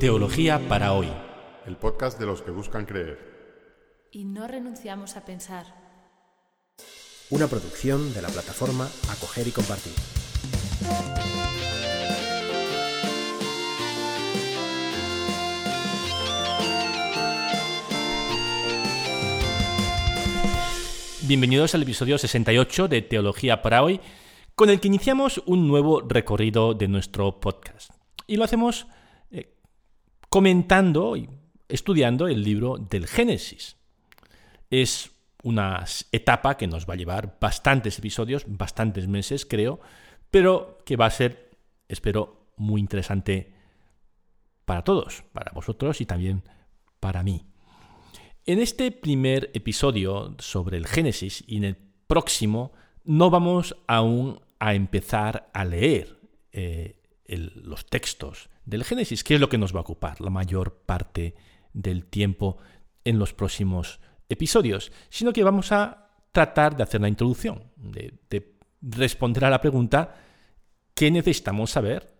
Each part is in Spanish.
Teología para hoy. El podcast de los que buscan creer. Y no renunciamos a pensar. Una producción de la plataforma Acoger y Compartir. Bienvenidos al episodio 68 de Teología para hoy, con el que iniciamos un nuevo recorrido de nuestro podcast. Y lo hacemos comentando y estudiando el libro del Génesis. Es una etapa que nos va a llevar bastantes episodios, bastantes meses creo, pero que va a ser, espero, muy interesante para todos, para vosotros y también para mí. En este primer episodio sobre el Génesis y en el próximo no vamos aún a empezar a leer eh, los textos del Génesis, que es lo que nos va a ocupar la mayor parte del tiempo en los próximos episodios, sino que vamos a tratar de hacer la introducción, de, de responder a la pregunta ¿qué necesitamos saber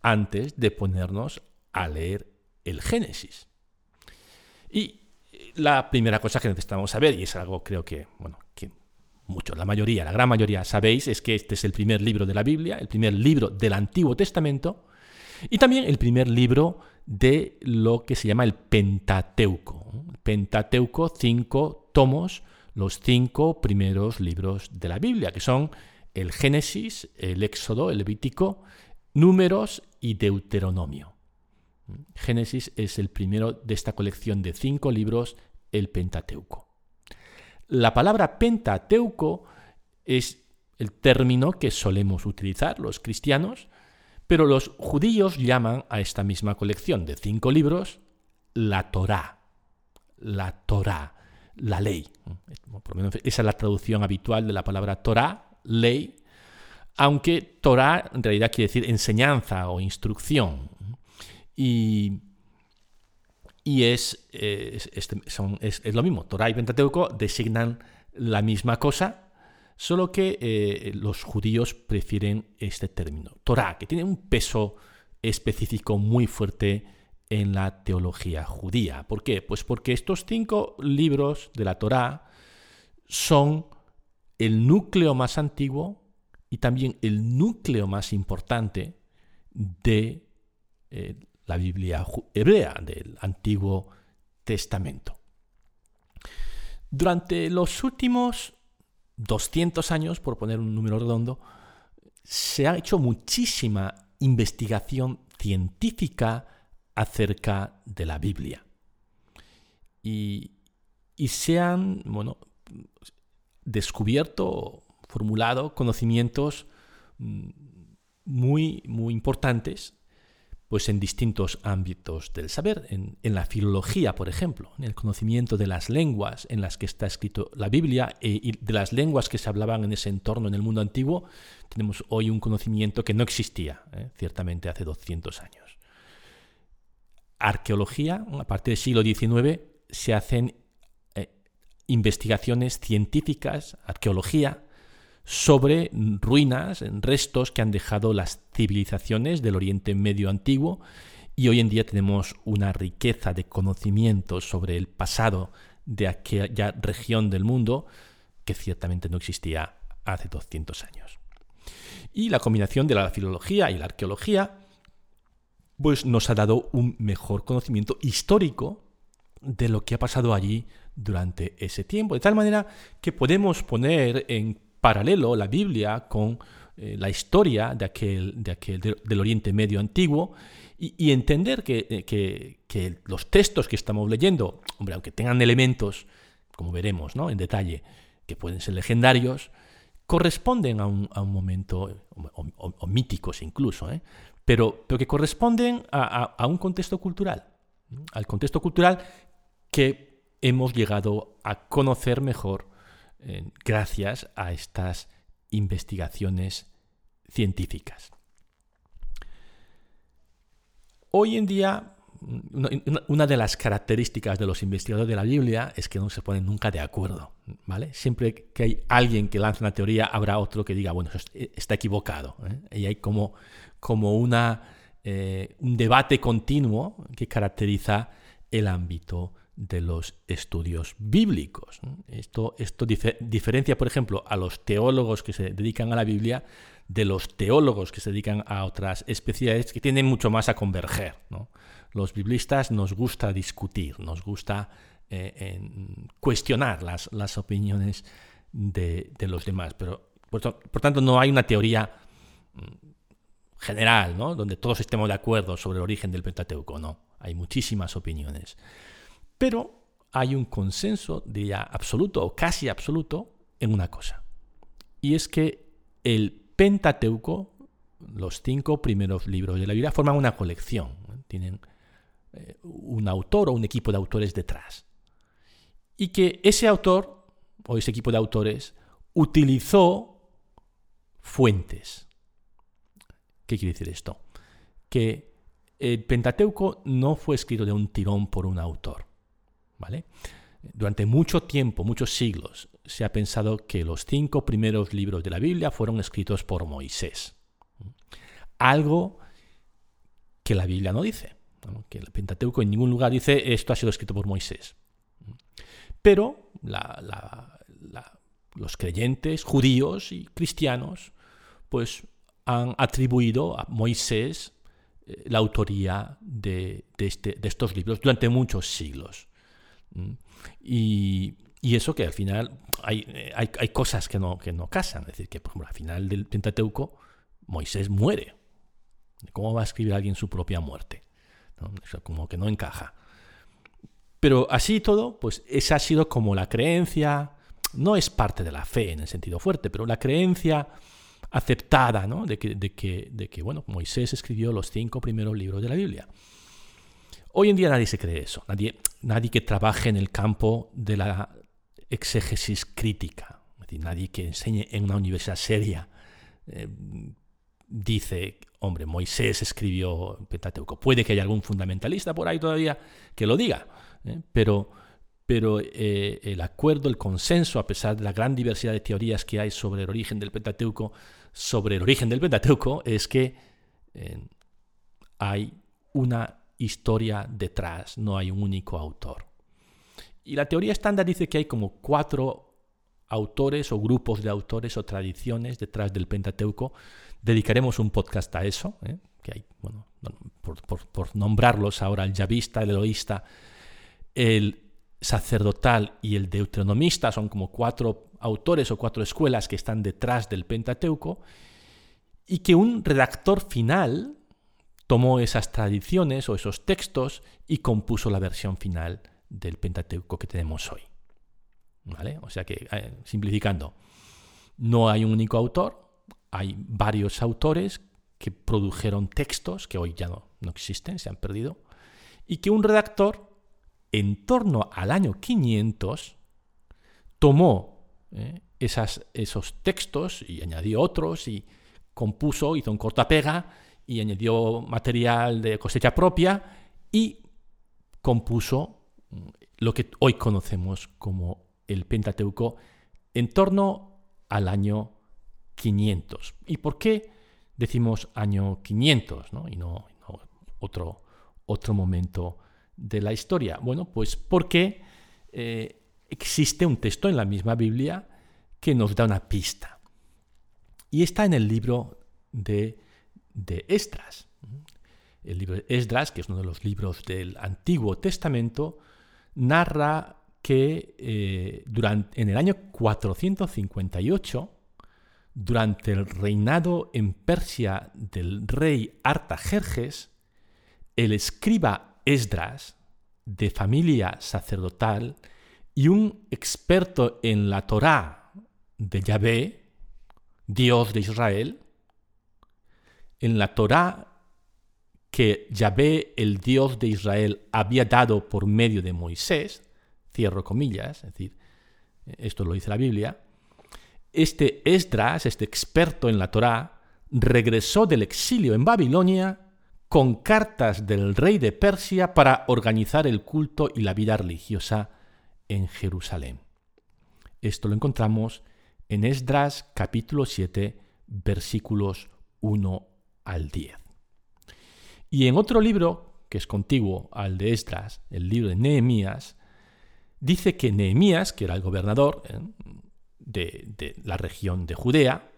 antes de ponernos a leer el Génesis? Y la primera cosa que necesitamos saber, y es algo creo que, bueno, que muchos, la mayoría, la gran mayoría sabéis, es que este es el primer libro de la Biblia, el primer libro del Antiguo Testamento, y también el primer libro de lo que se llama el Pentateuco. Pentateuco, cinco tomos, los cinco primeros libros de la Biblia, que son el Génesis, el Éxodo, el Levítico, Números y Deuteronomio. Génesis es el primero de esta colección de cinco libros, el Pentateuco. La palabra Pentateuco es el término que solemos utilizar los cristianos, pero los judíos llaman a esta misma colección de cinco libros la Torá. La Torá, la ley. esa es la traducción habitual de la palabra Torá, ley, aunque Torá en realidad quiere decir enseñanza o instrucción. Y, es, este, es, lo mismo. Torah y Pentateuco designan la misma cosa, solo que eh, los judíos prefieren este término. Torah, que tiene un peso específico muy fuerte en la teología judía. ¿Por qué? Pues porque estos cinco libros de la Torá son el núcleo más antiguo y también el núcleo más importante de eh, la Biblia hebrea del Antiguo Testamento. Durante los últimos 200 años, por poner un número redondo, se ha hecho muchísima investigación científica acerca de la Biblia. Y, y se han bueno, descubierto, formulado conocimientos mm, muy, muy importantes pues en distintos ámbitos del saber, en, la filología, por ejemplo, en el conocimiento de las lenguas en las que está escrito la Biblia eh, y de las lenguas que se hablaban en ese entorno en el mundo antiguo, tenemos hoy un conocimiento que no existía, eh, ciertamente hace 200 años. Arqueología, a partir del siglo XIX, se hacen eh, investigaciones científicas, arqueología, sobre ruinas, restos que han dejado las civilizaciones del Oriente Medio antiguo y hoy en día tenemos una riqueza de conocimientos sobre el pasado de aquella región del mundo que ciertamente no existía hace 200 años. Y la combinación de la filología y la arqueología pues nos ha dado un mejor conocimiento histórico de lo que ha pasado allí durante ese tiempo, de tal manera que podemos poner en paralelo la Biblia con eh, la historia de aquel, de aquel del Oriente Medio antiguo y, entender eh, que, los textos que estamos leyendo, hombre, aunque tengan elementos, como veremos ¿no? en detalle, que pueden ser legendarios, corresponden a un, momento, o, míticos incluso, ¿eh? pero, pero que corresponden a, a un contexto cultural, al contexto cultural que hemos llegado a conocer mejor gracias a estas investigaciones científicas. Hoy en día, una, de las características de los investigadores de la Biblia es que no se ponen nunca de acuerdo. ¿vale? Siempre que hay alguien que lanza una teoría, habrá otro que diga, bueno, está equivocado. ¿eh? Y hay como, como una eh, un debate continuo que caracteriza el ámbito de los estudios bíblicos. Esto, esto diferencia, por ejemplo, a los teólogos que se dedican a la Biblia de los teólogos que se dedican a otras especialidades que tienden mucho más a converger. Los biblistas nos gusta discutir, nos gusta eh, cuestionar las, las opiniones de, los demás, pero por, tanto no hay una teoría mm, general, donde todos estemos de acuerdo sobre el origen del Pentateuco, no, hay muchísimas opiniones. Pero hay un consenso, diría absoluto o casi absoluto, en una cosa. Y es que el Pentateuco, los cinco primeros libros de la Biblia, forman una colección. Tienen eh, un autor o un equipo de autores detrás. Y que ese autor o ese equipo de autores utilizó fuentes. ¿Qué quiere decir esto? Que el Pentateuco no fue escrito de un tirón por un autor durante mucho tiempo, muchos siglos, se ha pensado que los cinco primeros libros de la Biblia fueron escritos por Moisés. Algo que la Biblia no dice, que el Pentateuco en ningún lugar dice esto ha sido escrito por Moisés. Pero los creyentes judíos y cristianos pues han atribuido a Moisés eh, la autoría este, de estos libros durante muchos siglos. Y, eso que al final hay, hay, cosas que no, que no casan. Es decir, que por ejemplo, al final del Pentateuco, Moisés muere. ¿Cómo va a escribir alguien su propia muerte? como que no encaja. Pero así todo, pues esa ha sido como la creencia, no es parte de la fe en el sentido fuerte, pero la creencia aceptada de, que, de, que, de que bueno, Moisés escribió los cinco primeros libros de la Biblia. Hoy en día nadie se cree eso, nadie, nadie que trabaje en el campo de la exégesis crítica, nadie que enseñe en una universidad seria eh, dice, hombre, Moisés escribió Pentateuco. Puede que haya algún fundamentalista por ahí todavía que lo diga, ¿eh? pero, pero eh, el acuerdo, el consenso, a pesar de la gran diversidad de teorías que hay sobre el origen del Pentateuco, sobre el origen del Pentateuco, es que hay una historia detrás, no hay un único autor. Y la teoría estándar dice que hay como cuatro autores o grupos de autores o tradiciones detrás del Pentateuco. Dedicaremos un podcast a eso, ¿eh? que hay, bueno, por, nombrarlos ahora, el yavista, el eloísta, el sacerdotal y el deuteronomista, son como cuatro autores o cuatro escuelas que están detrás del Pentateuco, y que un redactor final tomó esas tradiciones o esos textos y compuso la versión final del Pentateuco que tenemos hoy. ¿Vale? O sea que, eh, simplificando, no hay un único autor, hay varios autores que produjeron textos que hoy ya no, no existen, se han perdido, y que un redactor, en torno al año 500, tomó eh, esas, esos textos y añadió otros y compuso, hizo un cortapega y añadió material de cosecha propia y compuso mm, lo que hoy conocemos como el Pentateuco en torno al año 500. ¿Y por qué decimos año 500 y no, otro, otro momento de la historia? Bueno, pues porque eh, existe un texto en la misma Biblia que nos da una pista. Y está en el libro de de Esdras. El libro de Esdras, que es uno de los libros del Antiguo Testamento, narra que eh, durante, en el año 458, durante el reinado en Persia del rey Artajerjes, el escriba Esdras, de familia sacerdotal y un experto en la Torá de Yahvé, Dios de Israel, en la Torá que Yahvé, el Dios de Israel, había dado por medio de Moisés, cierro comillas, es decir, esto lo dice la Biblia, este Esdras, este experto en la Torá, regresó del exilio en Babilonia con cartas del rey de Persia para organizar el culto y la vida religiosa en Jerusalén. Esto lo encontramos en Esdras capítulo 7 versículos 1 al 10. Y en otro libro, que es contiguo al de Esdras, el libro de Nehemías, dice que Nehemías, que era el gobernador ¿eh? de, la región de Judea,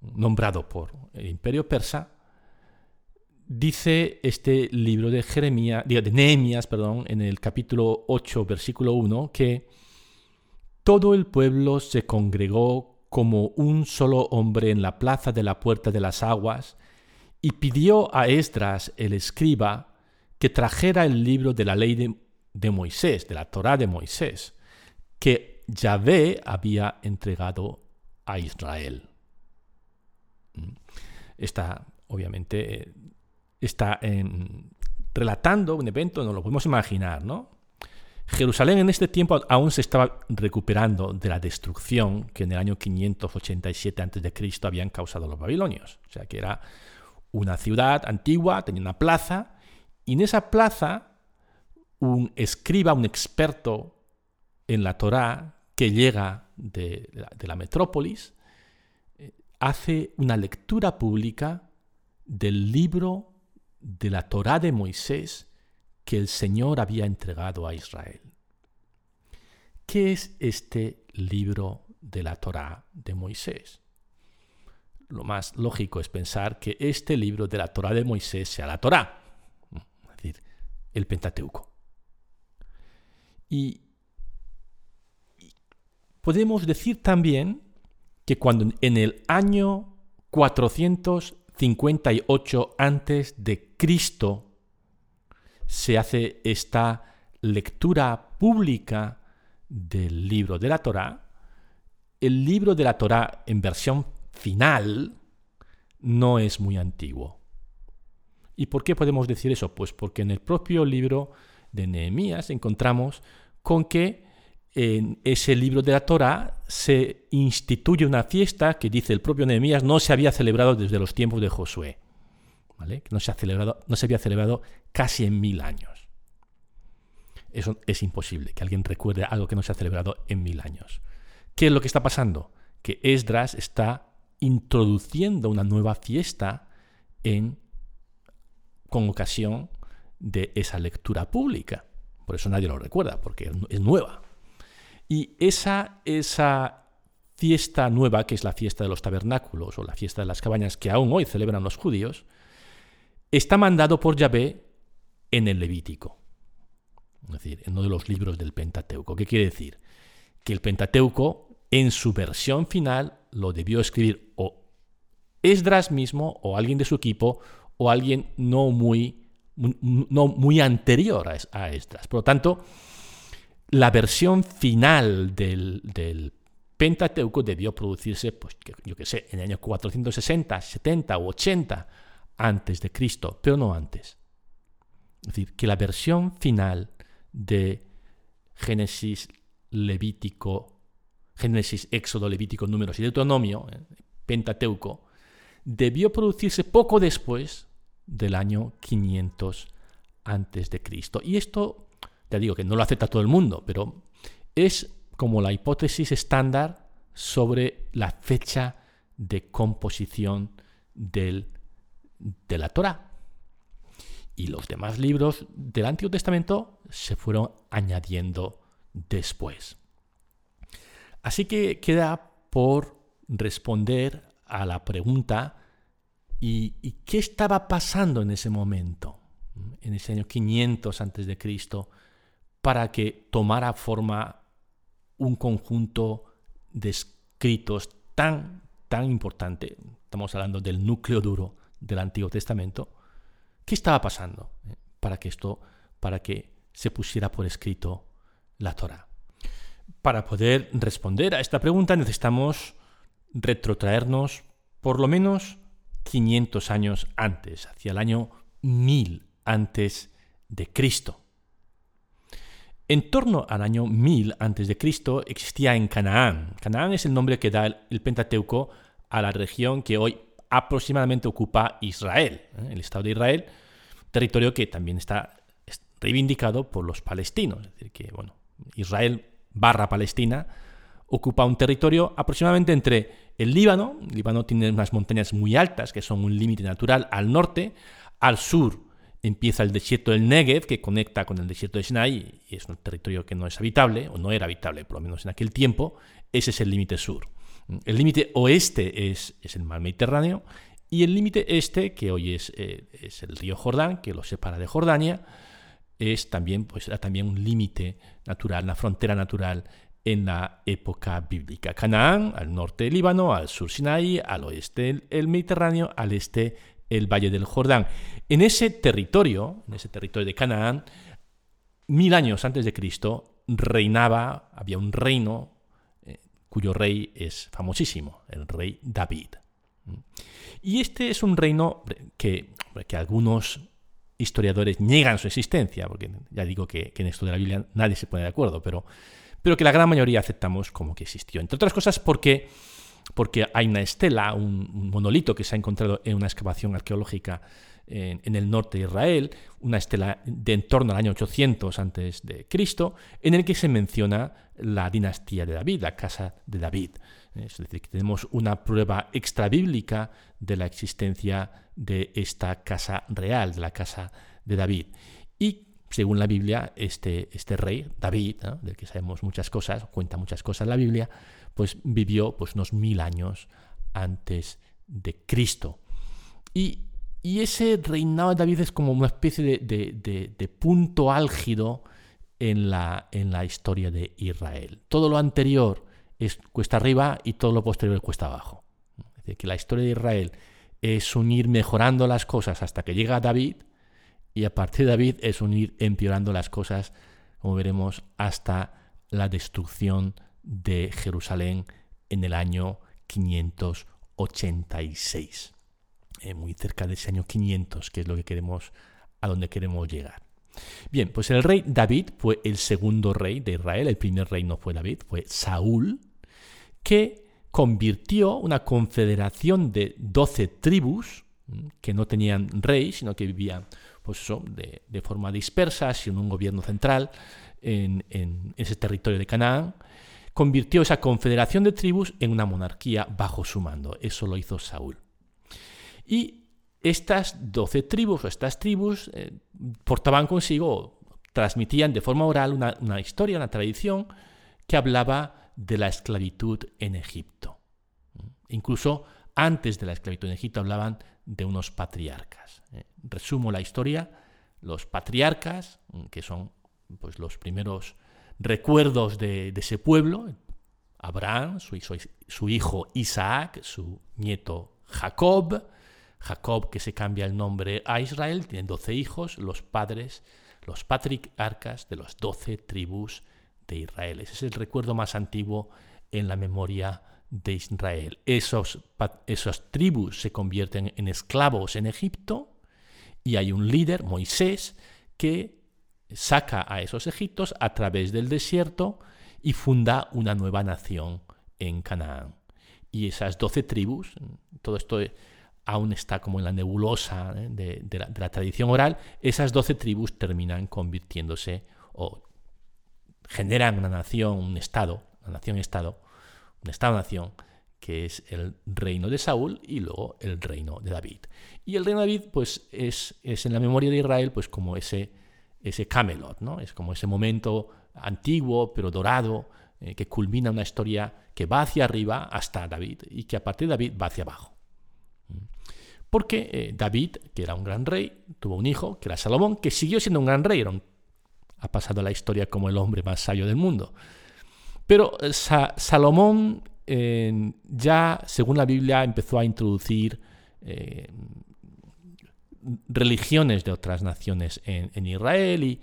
nombrado por el imperio persa, dice este libro de Jeremías, de Nehemías, perdón, en el capítulo 8, versículo 1, que todo el pueblo se congregó como un solo hombre en la plaza de la puerta de las aguas y pidió a Esdras, el escriba, que trajera el libro de la ley de, Moisés, de la Torá de Moisés, que Yahvé había entregado a Israel. Mm. Esta, obviamente, está relatando un evento, no lo podemos imaginar, ¿no? Jerusalén en este tiempo aún se estaba recuperando de la destrucción que en el año 587 a.C. habían causado los babilonios. O sea que era una ciudad antigua, tenía una plaza, y en esa plaza un escriba, un experto en la Torá que llega de, la metrópolis, eh, hace una lectura pública del libro de la Torá de Moisés que el Señor había entregado a Israel. ¿Qué es este libro de la Torá de Moisés? Lo más lógico es pensar que este libro de la Torá de Moisés sea la Torá, es decir, el Pentateuco. Y, podemos decir también que cuando en el año 400 58 antes de Cristo se hace esta lectura pública del libro de la Torá, el libro de la Torá en versión final no es muy antiguo. ¿Y por qué podemos decir eso? Pues porque en el propio libro de Nehemías encontramos con que en ese libro de la Torah se instituye una fiesta que dice el propio Nehemías no se había celebrado desde los tiempos de Josué, ¿vale? no se, ha celebrado, no se había celebrado casi en mil años. Eso es imposible, que alguien recuerde algo que no se ha celebrado en mil años. ¿Qué es lo que está pasando? Que Esdras está introduciendo una nueva fiesta en, con ocasión de esa lectura pública. Por eso nadie lo recuerda, porque es nueva. Y esa, esa fiesta nueva, que es la fiesta de los tabernáculos o la fiesta de las cabañas que aún hoy celebran los judíos, está mandado por Yahvé en el Levítico, es decir, en uno de los libros del Pentateuco. ¿Qué quiere decir? Que el Pentateuco, en su versión final, lo debió escribir o Esdras mismo, o alguien de su equipo, o alguien no muy, no muy anterior a Esdras. Por lo tanto, la versión final del, Pentateuco debió producirse, pues, yo sé, en el año 460, 70 o 80 antes de Cristo, pero no antes. Es decir, que la versión final de Génesis, Levítico, Génesis, Éxodo, Levítico, Números y Deuteronomio, eh, Pentateuco, debió producirse poco después del año 500 antes de Cristo. Y esto ya digo que no lo acepta todo el mundo, pero es como la hipótesis estándar sobre la fecha de composición de la Torah. Y los demás libros del Antiguo Testamento se fueron añadiendo después. Así que queda por responder a la pregunta ¿y, qué estaba pasando en ese momento? En ese año 500 antes de Cristo para que tomara forma un conjunto de escritos tan, tan importante, estamos hablando del núcleo duro del Antiguo Testamento, ¿qué estaba pasando eh, para que esto, para que se pusiera por escrito la Torah? Para poder responder a esta pregunta necesitamos retrotraernos por lo menos 500 años antes, hacia el año 1000 antes de Cristo. En torno al año 1000 a.C. existía en Canaán. Canaán es el nombre que da el Pentateuco a la región que hoy aproximadamente ocupa Israel, ¿eh? el Estado de Israel, territorio que también está reivindicado por los palestinos. Es decir, que bueno, Israel barra Palestina ocupa un territorio aproximadamente entre el Líbano, Líbano tiene unas montañas muy altas que son un límite natural al norte, al sur empieza el desierto del Negev, que conecta con el desierto de Sinai, y es un territorio que no es habitable, o no era habitable, por lo menos en aquel tiempo, ese es el límite sur. El límite oeste es, es, el mar Mediterráneo, y el límite este, que hoy es, eh, es, el río Jordán, que lo separa de Jordania, es también, pues, era también un límite natural, una frontera natural en la época bíblica. Canaán, al norte del Líbano, al sur Sinai, al oeste el Mediterráneo, al este el Valle del Jordán. En ese territorio, en ese territorio de Canaán, mil años antes de Cristo, reinaba, había un reino eh, cuyo rey es famosísimo, el rey David. Y este es un reino que, que algunos historiadores niegan su existencia, porque ya digo que, en esto de la Biblia nadie se pone de acuerdo, pero, pero que la gran mayoría aceptamos como que existió. Entre otras cosas porque porque hay una estela, un, monolito que se ha encontrado en una excavación arqueológica en, el norte de Israel, una estela de en torno al año 800 antes de Cristo, en el que se menciona la dinastía de David, la casa de David. Es decir, que tenemos una prueba extrabíblica de la existencia de esta casa real, de la casa de David. Y según la Biblia, este, este rey, David, del que sabemos muchas cosas, cuenta muchas cosas la Biblia, pues vivió pues, unos mil años antes de Cristo. Y, ese reinado de David es como una especie de, punto álgido en la, en la, historia de Israel. Todo lo anterior es cuesta arriba y todo lo posterior es cuesta abajo. Es decir, que la historia de Israel es unir mejorando las cosas hasta que llega David y a partir de David es unir empeorando las cosas, como veremos, hasta la destrucción de Jerusalén en el año 586. Eh, muy cerca de ese año 500, que es lo que queremos, a donde queremos llegar. Bien, pues el rey David fue el segundo rey de Israel, el primer rey no fue David, fue Saúl, que convirtió una confederación de doce tribus, mm, que no tenían rey, sino que vivían pues de, forma dispersa, sin un gobierno central, en, ese territorio de Canaán, convirtió esa confederación de tribus en una monarquía bajo su mando. Eso lo hizo Saúl. Y estas doce tribus o estas tribus eh, portaban consigo, transmitían de forma oral una, historia, una tradición que hablaba de la esclavitud en Egipto. Incluso antes de la esclavitud en Egipto hablaban de unos patriarcas. Eh, resumo la historia. Los patriarcas, que son pues, los primeros recuerdos de, ese pueblo, Abraham, su, hijo Isaac, su nieto Jacob, Jacob que se cambia el nombre a Israel, tiene doce hijos, los padres, los patriarcas de las doce tribus de Israel. Ese es el recuerdo más antiguo en la memoria de Israel. Esos, esas tribus se convierten en esclavos en Egipto y hay un líder, Moisés, que saca a esos egiptos a través del desierto y funda una nueva nación en Canaán. Y esas doce tribus, todo esto aún está como en la nebulosa ¿eh? de, la, tradición oral, esas doce tribus terminan convirtiéndose o generan una nación, un estado, una nación-estado, un estado-nación, que es el reino de Saúl y luego el reino de David. Y el reino de David, pues, es, es en la memoria de Israel, pues como ese ese Camelot, ¿no? Es como ese momento antiguo pero dorado eh, que culmina una historia que va hacia arriba hasta David y que a partir de David va hacia abajo. ¿Mm? Porque eh, David, que era un gran rey, tuvo un hijo, que era Salomón, que siguió siendo un gran rey, ha pasado a la historia como el hombre más sabio del mundo. Pero eh, Salomón ya, según la Biblia, empezó a introducir religiones de otras naciones en, Israel y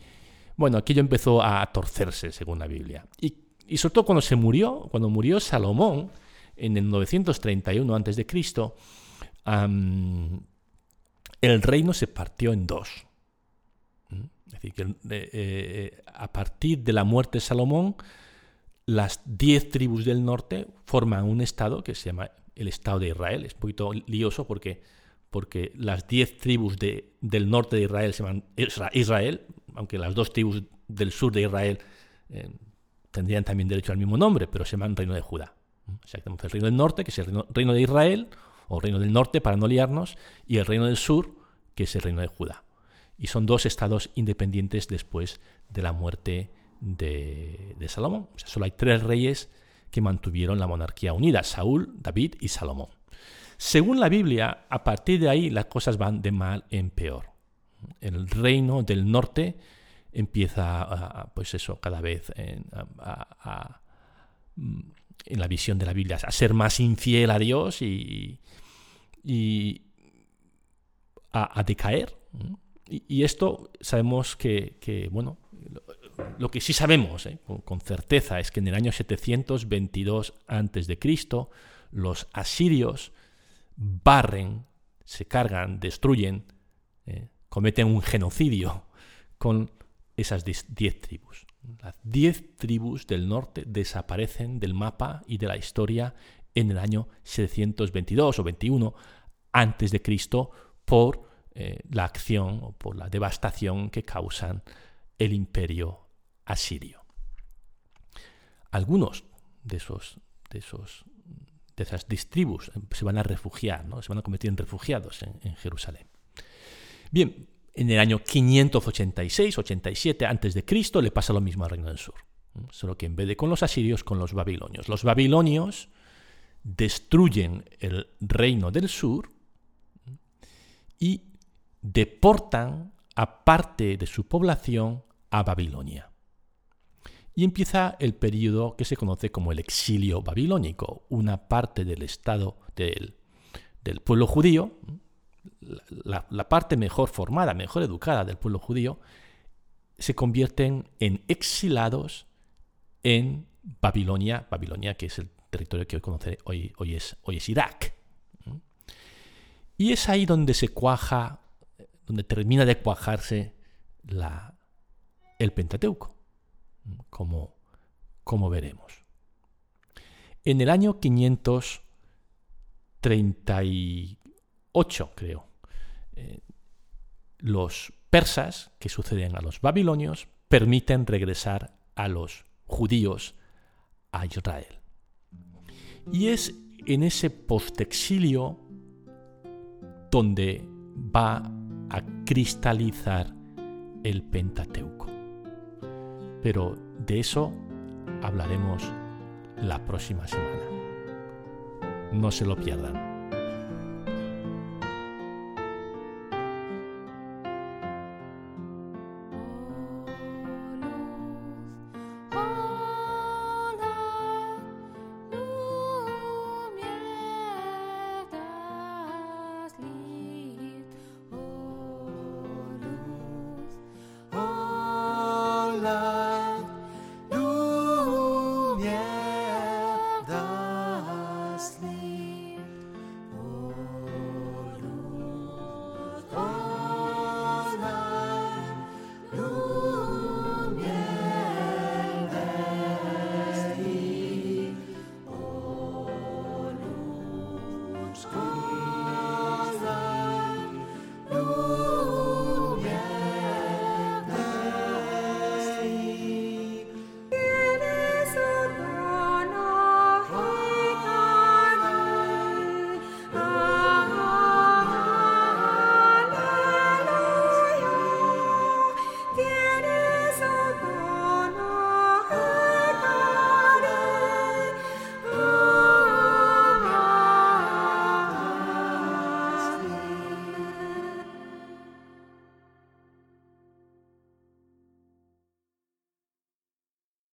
bueno, aquello empezó a torcerse según la Biblia. Y, y sobre todo cuando se murió, cuando murió Salomón en el 931 a.C., el reino se partió en dos. Es decir, que eh, a partir de la muerte de Salomón, las diez tribus del norte forman un estado que se llama el Estado de Israel. Es un poquito lioso porque porque las diez tribus del norte de Israel se llaman Israel, aunque las dos tribus del sur de Israel eh, tendrían también derecho al mismo nombre, pero se llaman Reino de Judá. O sea, tenemos el Reino del Norte, que es el Reino de Israel, o Reino del Norte, para no liarnos, y el Reino del Sur, que es el Reino de Judá. Y son dos estados independientes después de la muerte de, Salomón. Solo hay tres reyes que mantuvieron la monarquía unida, Saúl, David y Salomón. Según la Biblia, a partir de ahí las cosas van de mal en peor. El reino del norte empieza, pues eso, cada vez en, la visión de la Biblia, a ser más infiel a Dios y, a, decaer. Y, esto sabemos que, bueno, lo, que sí sabemos ¿eh? con, certeza es que en el año 722 a.C., los asirios barren, se cargan, destruyen, ¿eh? cometen un genocidio con esas diez tribus. Las diez tribus del norte desaparecen del mapa y de la historia en el año 722 o 21 antes de Cristo por eh, la acción o por la devastación que causan el imperio asirio. Algunos de esos, de esos de esas tribus se van a refugiar, ¿no? se van a convertir en refugiados en, en Jerusalén. Bien, en el año 586-87 a.C. le pasa lo mismo al Reino del Sur. Solo que en vez de con los asirios, con los babilonios. Los babilonios destruyen el reino del sur y deportan a parte de su población a Babilonia. Y empieza el periodo que se conoce como el exilio babilónico. Una parte del estado del, del pueblo judío, la, parte mejor formada, mejor educada del pueblo judío, se convierten en exilados en Babilonia, Babilonia que es el territorio que hoy conoce, hoy, hoy, es, hoy es Irak. Y es ahí donde se cuaja, donde termina de cuajarse el Pentateuco, como, como veremos. En el año 530 8, creo. Eh, los persas, que suceden a los babilonios, permiten regresar a los judíos a Israel. Y es en ese postexilio donde va a cristalizar el Pentateuco. Pero de eso hablaremos la próxima semana. No se lo pierdan.